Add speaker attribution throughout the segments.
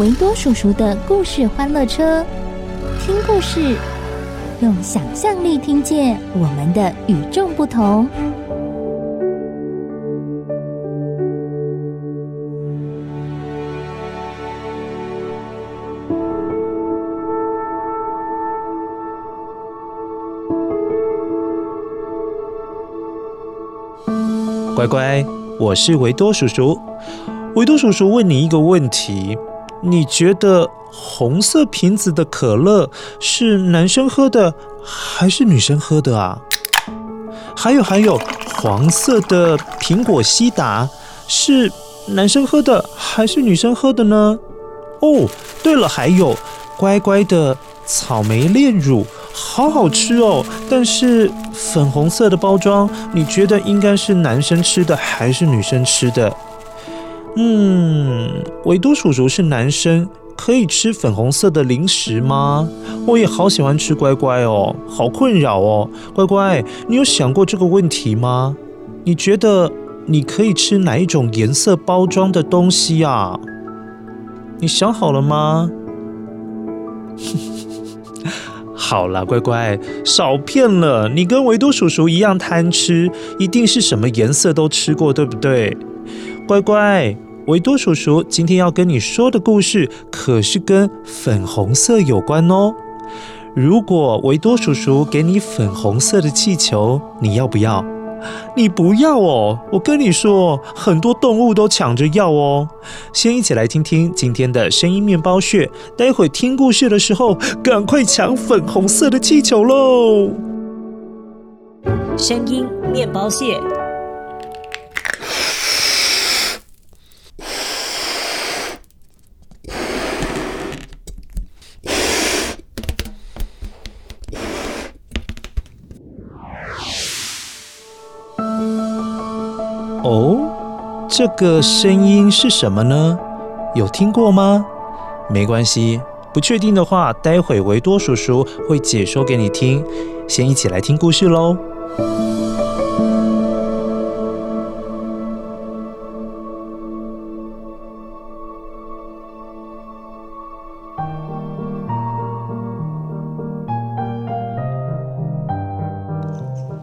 Speaker 1: 维多叔叔的故事欢乐车，听故事，用想象力听见我们的与众不同。
Speaker 2: 乖乖，我是维多叔叔。维多叔叔问你一个问题：你觉得红色瓶子的可乐是男生喝的还是女生喝的啊？还有还有，黄色的苹果西打是男生喝的还是女生喝的呢？哦，对了，还有乖乖的草莓炼乳。好好吃哦，但是粉红色的包装，你觉得应该是男生吃的还是女生吃的？嗯，维多叔叔是男生，可以吃粉红色的零食吗？我也好喜欢吃乖乖哦，好困扰哦。乖乖，你有想过这个问题吗？你觉得你可以吃哪一种颜色包装的东西呀？你想好了吗？好了，乖乖，少骗了。你跟维多叔叔一样贪吃，一定是什么颜色都吃过，对不对？乖乖，维多叔叔今天要跟你说的故事可是跟粉红色有关哦。如果维多叔叔给你粉红色的气球，你要不要？你不要哦，我跟你说，很多动物都抢着要哦。先一起来听听今天的声音面包屑，待会听故事的时候，赶快抢粉红色的气球喽！
Speaker 3: 声音面包屑。
Speaker 2: 哦，这个声音是什么呢？有听过吗？没关系，不确定的话，待会维多叔叔会解说给你听。先一起来听故事喽。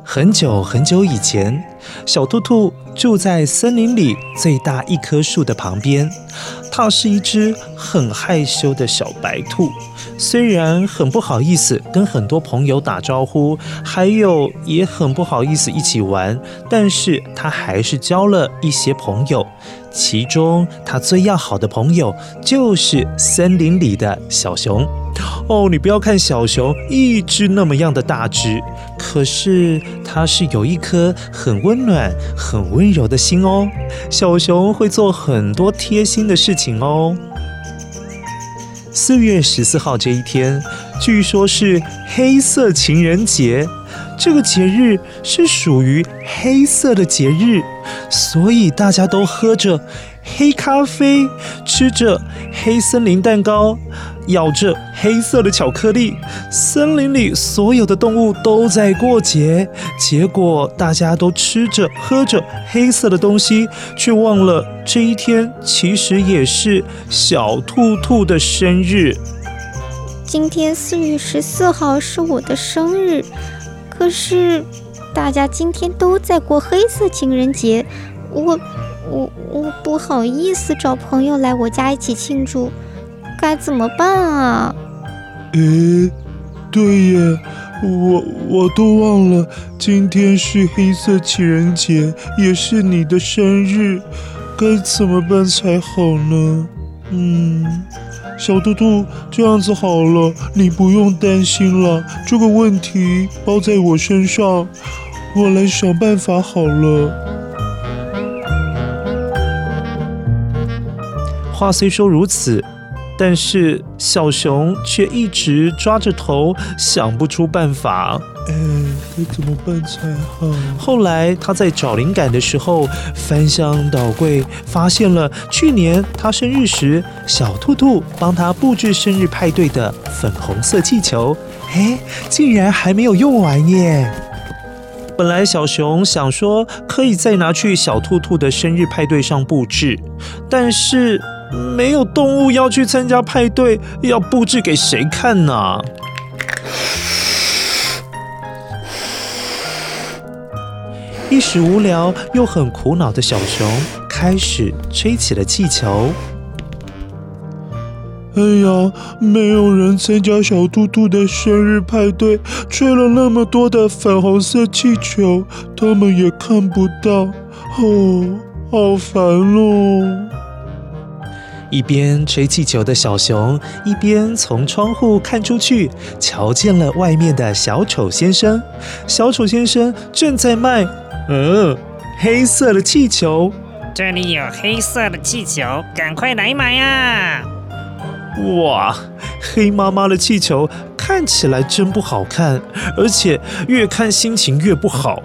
Speaker 2: 很久很久以前，小兔兔住在森林里最大一棵树的旁边。它是一只很害羞的小白兔，虽然很不好意思跟很多朋友打招呼，还有也很不好意思一起玩，但是它还是交了一些朋友。其中，它最要好的朋友就是森林里的小熊。哦，你不要看小熊一只那么样的大只，可是它是有一颗很温暖、很温柔的心哦。小熊会做很多贴心的事情哦。四月十四号这一天，据说是黑色情人节，这个节日是属于黑色的节日，所以大家都喝着黑咖啡，吃着黑森林蛋糕。咬着黑色的巧克力，森林里所有的动物都在过节，结果大家都吃着喝着黑色的东西，却忘了这一天其实也是小兔兔的生日。
Speaker 4: 今天四月十四号是我的生日，可是大家今天都在过黑色情人节，我我我不好意思找朋友来我家一起庆祝，该怎么办啊？
Speaker 3: 诶，对耶，我我都忘了，今天是黑色情人节，也是你的生日，该怎么办才好呢？嗯，小兔兔，这样子好了，你不用担心了，这个问题包在我身上，我来想办法好了。
Speaker 2: 话虽说如此，但是小熊却一直抓着头，想不出办法。
Speaker 3: 哎，该怎么办才好？
Speaker 2: 后来他在找灵感的时候，翻箱倒柜，发现了去年他生日时小兔兔帮他布置生日派对的粉红色气球，哎，竟然还没有用完耶！本来小熊想说可以再拿去小兔兔的生日派对上布置，但是。没有动物要去参加派对，要布置给谁看呢？一时无聊又很苦恼的小熊开始吹起了气球。
Speaker 3: 哎呀，没有人参加小兔兔的生日派对，吹了那么多的粉红色气球，他们也看不到，哦，好烦哦。
Speaker 2: 一边吹气球的小熊，一边从窗户看出去，瞧见了外面的小丑先生。小丑先生正在卖，嗯，黑色的气球。
Speaker 5: 这里有黑色的气球，赶快来买啊！
Speaker 2: 哇，黑妈妈的气球看起来真不好看，而且越看心情越不好。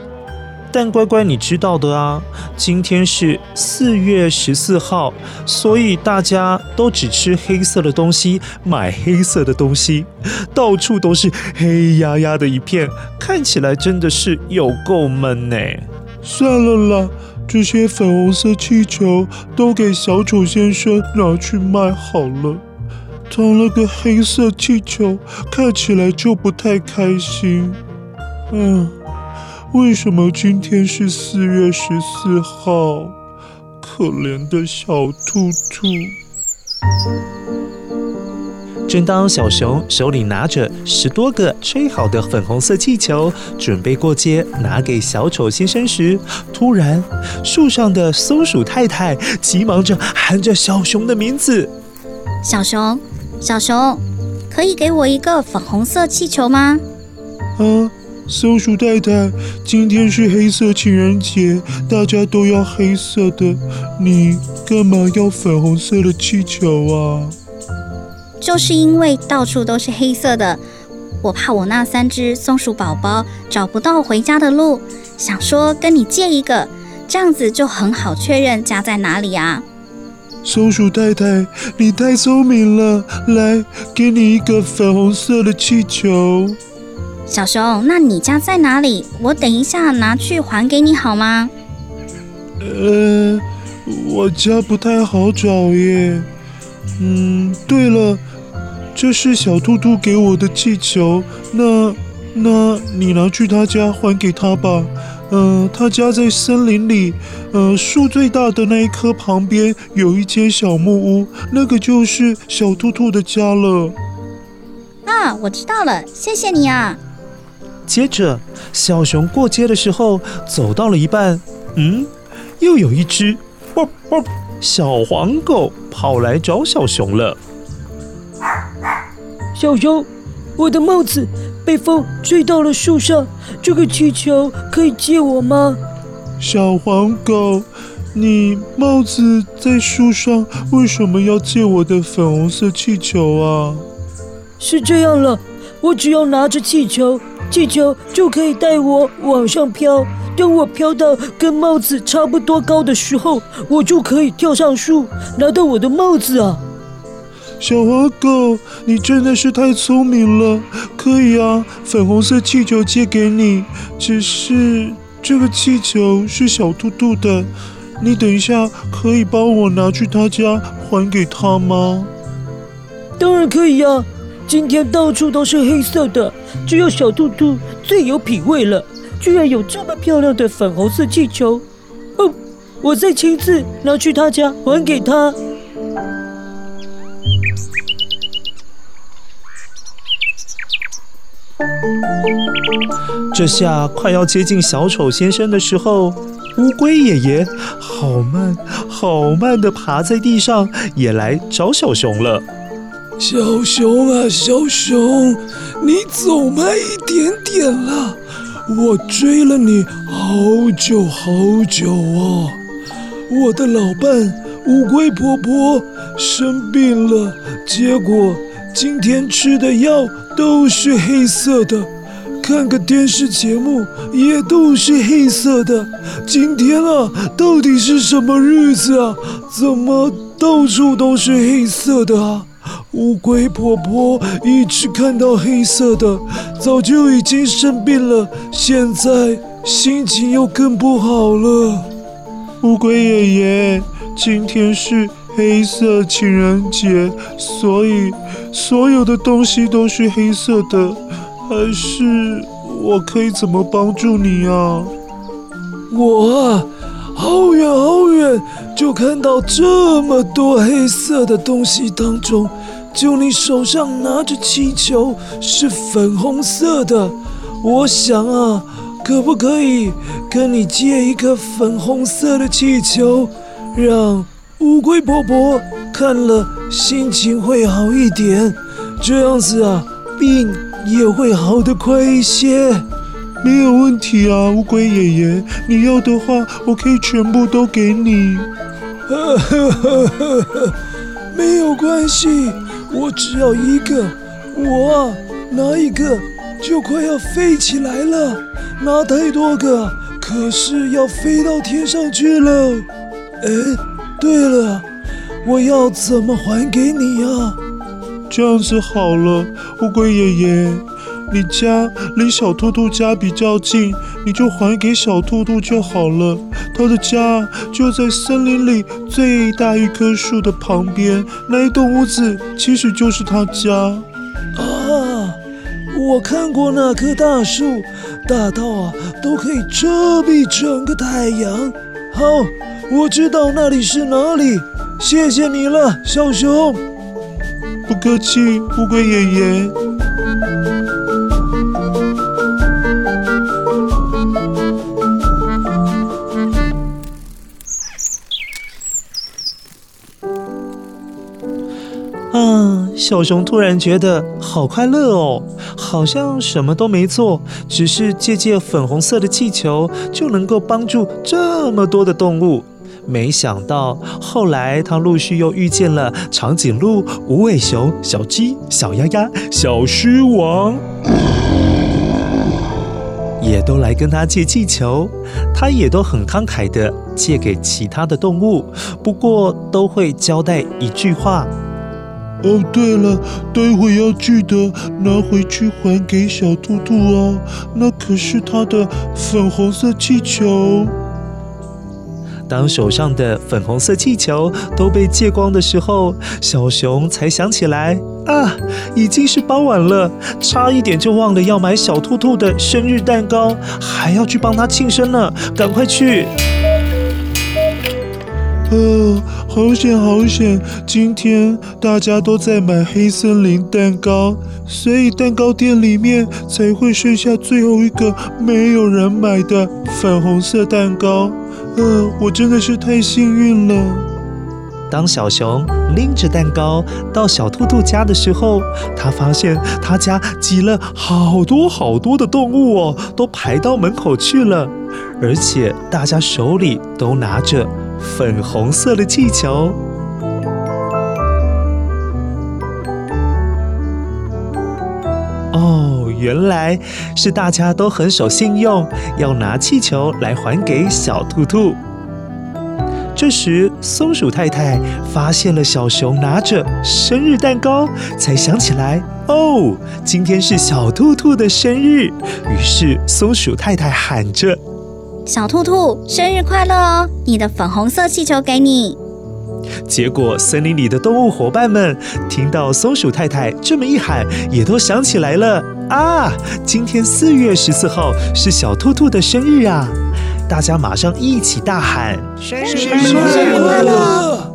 Speaker 2: 但乖乖，你知道的啊，今天是四月十四号，所以大家都只吃黑色的东西，买黑色的东西，到处都是黑压压的一片，看起来真的是有够闷呢。
Speaker 3: 算了啦，这些粉红色气球都给小丑先生拿去卖好了。装了个黑色气球，看起来就不太开心。嗯。为什么今天是四月十四号？可怜的小兔兔。
Speaker 2: 正当小熊手里拿着十多个吹好的粉红色气球，准备过街拿给小丑先生时，突然树上的松鼠太太急忙着喊着小熊的名字：“
Speaker 4: 小熊，小熊，可以给我一个粉红色气球吗？”
Speaker 3: 啊。松鼠太太，今天是黑色情人节，大家都要黑色的，你干嘛要粉红色的气球啊？
Speaker 4: 就是因为到处都是黑色的，我怕我那三只松鼠宝宝找不到回家的路，想说跟你借一个，这样子就很好确认家在哪里啊。
Speaker 3: 松鼠太太，你太聪明了，来，给你一个粉红色的气球。
Speaker 4: 小熊，那你家在哪里？我等一下拿去还给你好吗？
Speaker 3: 呃，我家不太好找耶。嗯，对了，这是小兔兔给我的气球，那那你拿去他家还给他吧。呃，他家在森林里，呃，树最大的那一棵旁边有一间小木屋，那个就是小兔兔的家了。
Speaker 4: 啊，我知道了，谢谢你啊。
Speaker 2: 接着，小熊过街的时候，走到了一半，嗯，又有一只汪汪小黄狗跑来找小熊了。
Speaker 6: 小熊，我的帽子被风吹到了树上，这个气球可以借我吗？
Speaker 3: 小黄狗，你帽子在树上，为什么要借我的粉红色气球啊？
Speaker 6: 是这样了，我只要拿着气球。气球就可以带我往上飘，等我飘到跟帽子差不多高的时候，我就可以跳上树拿到我的帽子啊！
Speaker 3: 小黄狗，你真的是太聪明了，可以啊，粉红色气球借给你，只是这个气球是小兔兔的，你等一下可以帮我拿去他家还给他吗？
Speaker 6: 当然可以呀。今天到处都是黑色的，只有小兔兔最有品味了，居然有这么漂亮的粉红色气球。哦，我再亲自拿去他家还给他。
Speaker 2: 这下快要接近小丑先生的时候，乌龟爷爷好慢好慢地爬在地上，也来找小熊了。
Speaker 7: 小熊啊，小熊，你走慢一点点了，我追了你好久好久哦。我的老伴乌龟婆婆生病了，结果今天吃的药都是黑色的。看个电视节目也都是黑色的。今天啊，到底是什么日子啊？怎么到处都是黑色的啊？乌龟婆婆一直看到黑色的，早就已经生病了，现在心情又更不好了。
Speaker 3: 乌龟爷爷，今天是黑色情人节，所以所有的东西都是黑色的。还是我可以怎么帮助你啊？
Speaker 7: 我啊，好远好远就看到这么多黑色的东西当中，就你手上拿着气球是粉红色的。我想啊，可不可以跟你借一个粉红色的气球，让乌龟婆婆看了心情会好一点？这样子啊，病。也会好得快一些，
Speaker 3: 没有问题啊，乌龟爷爷，你要的话，我可以全部都给你。
Speaker 7: 没有关系，我只要一个，我啊，拿一个就快要飞起来了，拿太多个，可是要飞到天上去了。哎，对了，我要怎么还给你啊？
Speaker 3: 这样子好了，乌龟爷爷，你家离小兔兔家比较近，你就还给小兔兔就好了。他的家就在森林里最大一棵树的旁边，那一栋屋子其实就是他家。
Speaker 7: 啊，我看过那棵大树，大到啊都可以遮蔽整个太阳。好，我知道那里是哪里，谢谢你了，小熊。
Speaker 3: 不客气，乌龟爷
Speaker 2: 爷。小熊突然觉得好快乐哦，好像什么都没做，只是借借粉红色的气球，就能够帮助这么多的动物。没想到后来，他陆续又遇见了长颈鹿、无尾熊、小鸡、小鸭鸭、小狮王，也都来跟他借气球。他也都很慷慨地借给其他的动物，不过都会交代一句话：
Speaker 3: 哦，对了，待会要记得拿回去还给小兔兔哦，那可是他的粉红色气球。
Speaker 2: 当手上的粉红色气球都被借光的时候，小熊才想起来啊，已经是傍晚了，差一点就忘了要买小兔兔的生日蛋糕，还要去帮他庆生呢，赶快去！
Speaker 3: 呃，好险好险，今天大家都在买黑森林蛋糕，所以蛋糕店里面才会剩下最后一个没有人买的粉红色蛋糕。呃，我真的是太幸运了。
Speaker 2: 当小熊拎着蛋糕到小兔兔家的时候，他发现他家挤了好多好多的动物哦，都排到门口去了，而且大家手里都拿着粉红色的气球。哦，原来是大家都很守信用，要拿气球来还给小兔兔。这时，松鼠太太发现了小熊拿着生日蛋糕，才想起来哦，今天是小兔兔的生日。于是，松鼠太太喊着：“
Speaker 4: 小兔兔，生日快乐哦！你的粉红色气球给你。”
Speaker 2: 结果，森林里的动物伙伴们听到松鼠太太这么一喊，也都想起来了啊！今天四月十四号是小兔兔的生日啊！大家马上一起大喊：
Speaker 5: 生日
Speaker 7: 生日快乐！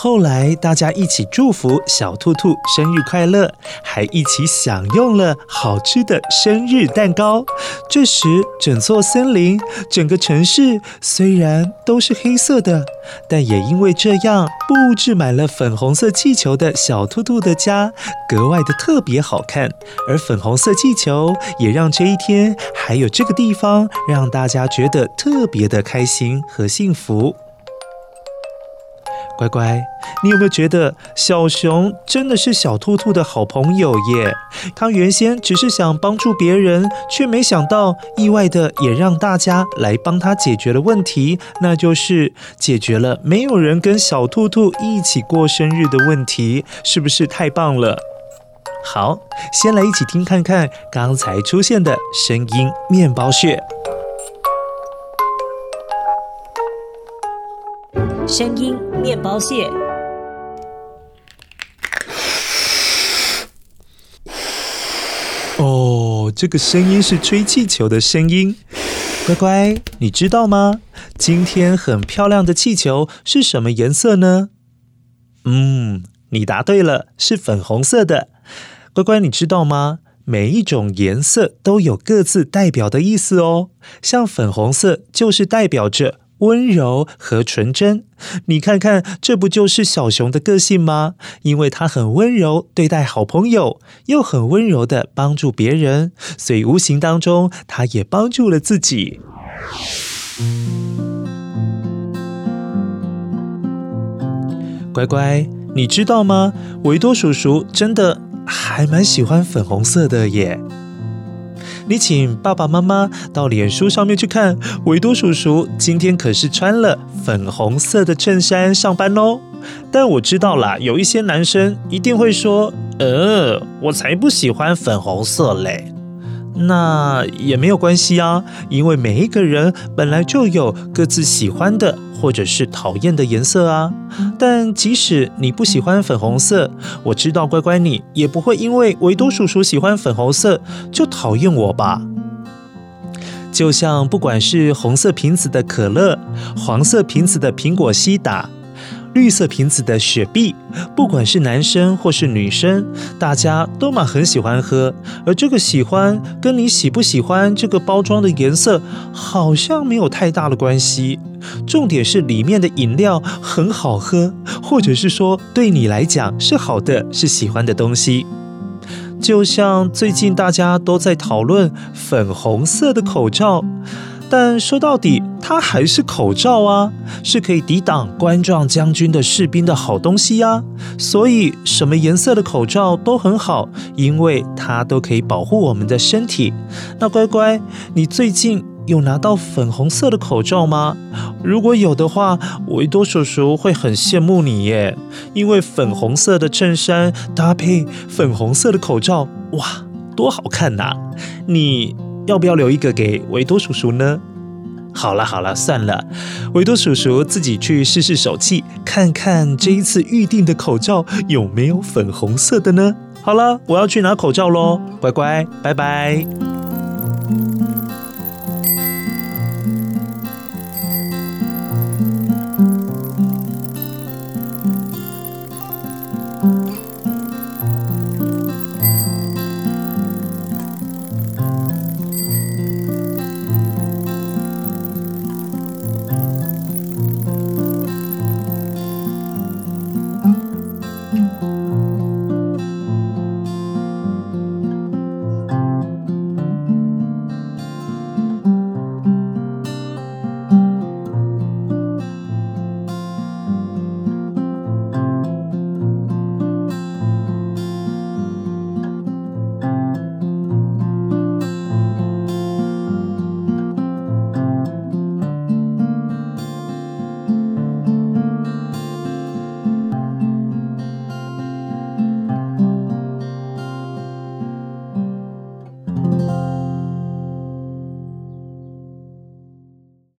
Speaker 2: 后来，大家一起祝福小兔兔生日快乐，还一起享用了好吃的生日蛋糕。这时，整座森林、整个城市虽然都是黑色的，但也因为这样，布置满了粉红色气球的小兔兔的家格外的特别好看。而粉红色气球也让这一天还有这个地方让大家觉得特别的开心和幸福。乖乖，你有没有觉得小熊真的是小兔兔的好朋友耶？他原先只是想帮助别人，却没想到意外的也让大家来帮他解决了问题，那就是解决了没有人跟小兔兔一起过生日的问题，是不是太棒了？好，先来一起听看看刚才出现的声音面包屑。
Speaker 6: 声音面包屑。
Speaker 2: 哦，这个声音是吹气球的声音。乖乖，你知道吗？今天很漂亮的气球是什么颜色呢？嗯，你答对了，是粉红色的。乖乖，你知道吗？每一种颜色都有各自代表的意思哦。像粉红色就是代表着。温柔和纯真，你看看，这不就是小熊的个性吗？因为他很温柔对待好朋友，又很温柔地帮助别人，所以无形当中，他也帮助了自己。乖乖，你知道吗？维多叔叔真的还蛮喜欢粉红色的耶。你请爸爸妈妈到脸书上面去看，维多叔叔今天可是穿了粉红色的衬衫上班哦。但我知道啦，有一些男生一定会说：“呃，我才不喜欢粉红色嘞。”那也没有关系啊，因为每一个人本来就有各自喜欢的或者是讨厌的颜色啊。但即使你不喜欢粉红色，我知道乖乖你也不会因为维多叔叔喜欢粉红色就讨厌我吧？就像不管是红色瓶子的可乐，黄色瓶子的苹果西打。绿色瓶子的雪碧，不管是男生或是女生，大家都蛮很喜欢喝。而这个喜欢跟你喜不喜欢这个包装的颜色，好像没有太大的关系。重点是里面的饮料很好喝，或者是说对你来讲是好的、是喜欢的东西。就像最近大家都在讨论粉红色的口罩。但说到底，它还是口罩啊，是可以抵挡冠状将军的士兵的好东西呀。所以，什么颜色的口罩都很好，因为它都可以保护我们的身体。那乖乖，你最近有拿到粉红色的口罩吗？如果有的话，维多叔叔会很羡慕你耶，因为粉红色的衬衫搭配粉红色的口罩，哇，多好看呐！你。要不要留一个给维多叔叔呢？好了好了，算了，维多叔叔自己去试试手气，看看这一次预定的口罩有没有粉红色的呢？好了，我要去拿口罩喽，乖乖，拜拜。